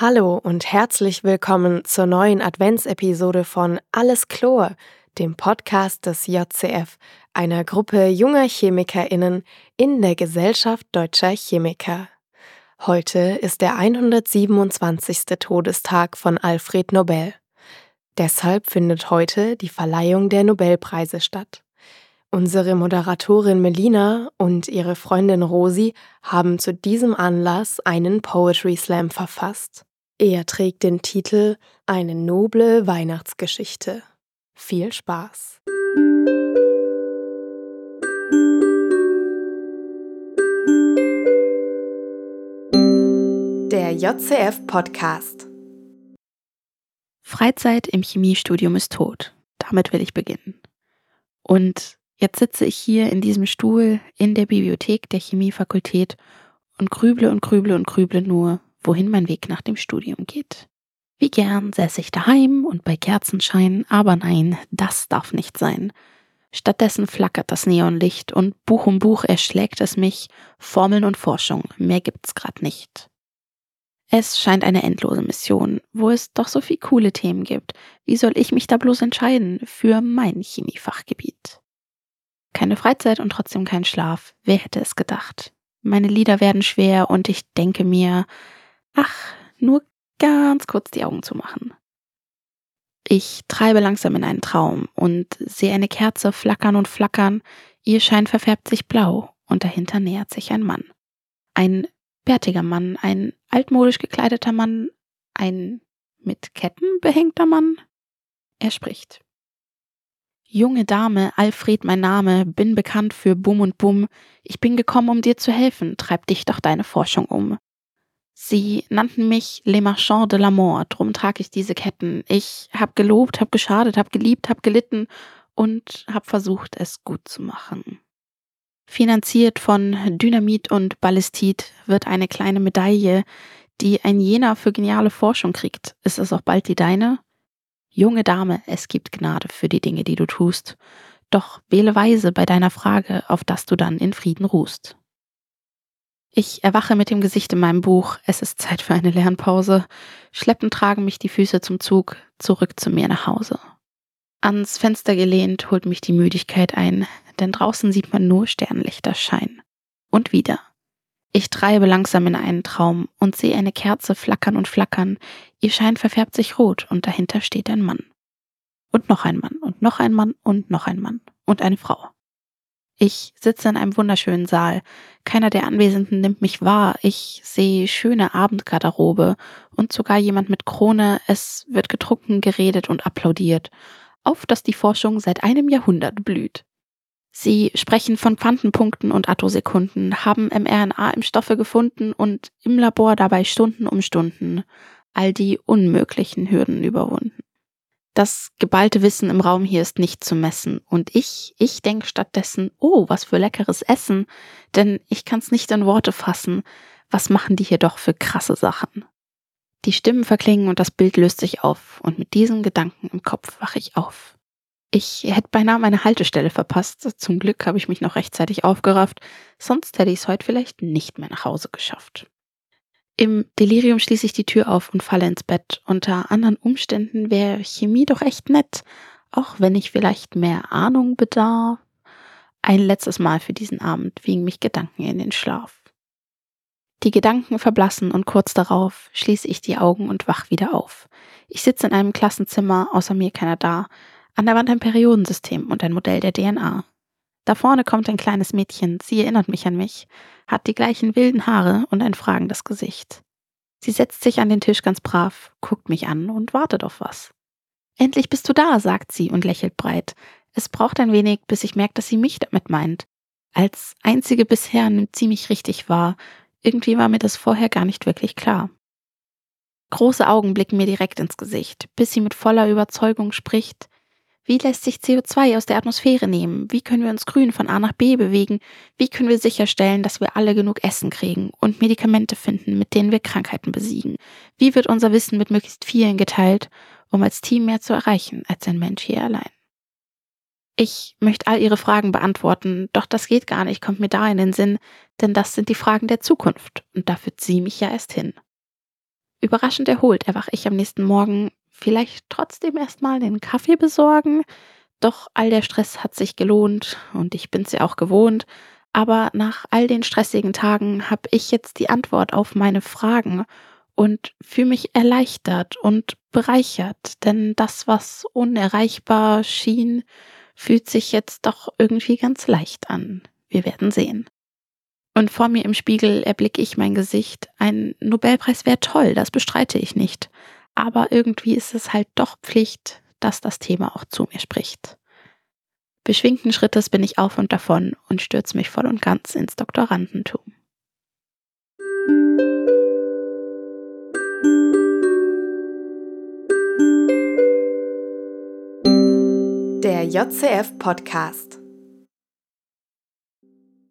Hallo und herzlich willkommen zur neuen Adventsepisode von Alles Chlor, dem Podcast des JCF, einer Gruppe junger ChemikerInnen in der Gesellschaft deutscher Chemiker. Heute ist der 127. Todestag von Alfred Nobel. Deshalb findet heute die Verleihung der Nobelpreise statt. Unsere Moderatorin Melina und ihre Freundin Rosi haben zu diesem Anlass einen Poetry Slam verfasst. Er trägt den Titel Eine noble Weihnachtsgeschichte. Viel Spaß! Der JCF Podcast. Freizeit im Chemiestudium ist tot. Damit will ich beginnen. Und Jetzt sitze ich hier in diesem Stuhl in der Bibliothek der Chemiefakultät und grüble und grüble und grüble nur, wohin mein Weg nach dem Studium geht. Wie gern säße ich daheim und bei Kerzenschein, aber nein, das darf nicht sein. Stattdessen flackert das Neonlicht und Buch um Buch erschlägt es mich, Formeln und Forschung, mehr gibt's grad nicht. Es scheint eine endlose Mission, wo es doch so viel coole Themen gibt. Wie soll ich mich da bloß entscheiden für mein Chemiefachgebiet? Keine Freizeit und trotzdem kein Schlaf. Wer hätte es gedacht? Meine Lieder werden schwer und ich denke mir, ach, nur ganz kurz die Augen zu machen. Ich treibe langsam in einen Traum und sehe eine Kerze flackern und flackern, ihr Schein verfärbt sich blau und dahinter nähert sich ein Mann. Ein bärtiger Mann, ein altmodisch gekleideter Mann, ein mit Ketten behängter Mann. Er spricht. Junge Dame, Alfred mein Name, bin bekannt für Bum und Bum. Ich bin gekommen, um dir zu helfen, treib dich doch deine Forschung um. Sie nannten mich Les Marchands de l'Amour, drum trag ich diese Ketten. Ich hab gelobt, hab geschadet, hab geliebt, hab gelitten und hab versucht, es gut zu machen. Finanziert von Dynamit und Ballistit wird eine kleine Medaille, die ein jener für geniale Forschung kriegt. Ist es auch bald die deine? Junge Dame, es gibt Gnade für die Dinge, die du tust, doch wähle weise bei deiner Frage, auf dass du dann in Frieden ruhst. Ich erwache mit dem Gesicht in meinem Buch, es ist Zeit für eine Lernpause, schleppend tragen mich die Füße zum Zug, zurück zu mir nach Hause. Ans Fenster gelehnt holt mich die Müdigkeit ein, denn draußen sieht man nur Sternlichter scheinen. Und wieder. Ich treibe langsam in einen Traum und sehe eine Kerze flackern und flackern. Ihr Schein verfärbt sich rot und dahinter steht ein Mann. Und noch ein Mann und noch ein Mann und noch ein Mann und eine Frau. Ich sitze in einem wunderschönen Saal. Keiner der Anwesenden nimmt mich wahr. Ich sehe schöne Abendgarderobe und sogar jemand mit Krone. Es wird getrunken, geredet und applaudiert. Auf, dass die Forschung seit einem Jahrhundert blüht. Sie sprechen von Quantenpunkten und Attosekunden, haben mRNA-Impfstoffe gefunden und im Labor dabei Stunden um Stunden all die unmöglichen Hürden überwunden. Das geballte Wissen im Raum hier ist nicht zu messen und ich, ich denke stattdessen, oh, was für leckeres Essen, denn ich kann's nicht in Worte fassen, was machen die hier doch für krasse Sachen. Die Stimmen verklingen und das Bild löst sich auf und mit diesen Gedanken im Kopf wache ich auf. Ich hätte beinahe meine Haltestelle verpasst. Zum Glück habe ich mich noch rechtzeitig aufgerafft, sonst hätte ich es heute vielleicht nicht mehr nach Hause geschafft. Im Delirium schließe ich die Tür auf und falle ins Bett. Unter anderen Umständen wäre Chemie doch echt nett, auch wenn ich vielleicht mehr Ahnung bedarf. Ein letztes Mal für diesen Abend wiegen mich Gedanken in den Schlaf. Die Gedanken verblassen und kurz darauf schließe ich die Augen und wach wieder auf. Ich sitze in einem Klassenzimmer, außer mir keiner da. An der Wand ein Periodensystem und ein Modell der DNA. Da vorne kommt ein kleines Mädchen, sie erinnert mich an mich, hat die gleichen wilden Haare und ein fragendes Gesicht. Sie setzt sich an den Tisch ganz brav, guckt mich an und wartet auf was. Endlich bist du da, sagt sie und lächelt breit. Es braucht ein wenig, bis ich merke, dass sie mich damit meint. Als einzige bisher nimmt sie mich richtig wahr. Irgendwie war mir das vorher gar nicht wirklich klar. Große Augen blicken mir direkt ins Gesicht, bis sie mit voller Überzeugung spricht. Wie lässt sich CO2 aus der Atmosphäre nehmen? Wie können wir uns grün von A nach B bewegen? Wie können wir sicherstellen, dass wir alle genug Essen kriegen und Medikamente finden, mit denen wir Krankheiten besiegen? Wie wird unser Wissen mit möglichst vielen geteilt, um als Team mehr zu erreichen als ein Mensch hier allein? Ich möchte all Ihre Fragen beantworten, doch das geht gar nicht, kommt mir da in den Sinn, denn das sind die Fragen der Zukunft und da führt sie mich ja erst hin. Überraschend erholt erwache ich am nächsten Morgen, vielleicht trotzdem erstmal den Kaffee besorgen. Doch all der Stress hat sich gelohnt und ich bin's ja auch gewohnt. Aber nach all den stressigen Tagen habe ich jetzt die Antwort auf meine Fragen und fühle mich erleichtert und bereichert, denn das, was unerreichbar schien, fühlt sich jetzt doch irgendwie ganz leicht an. Wir werden sehen. Und vor mir im Spiegel erblicke ich mein Gesicht. Ein Nobelpreis wäre toll, das bestreite ich nicht. Aber irgendwie ist es halt doch Pflicht, dass das Thema auch zu mir spricht. Beschwingten Schrittes bin ich auf und davon und stürze mich voll und ganz ins Doktorandentum. Der JCF Podcast.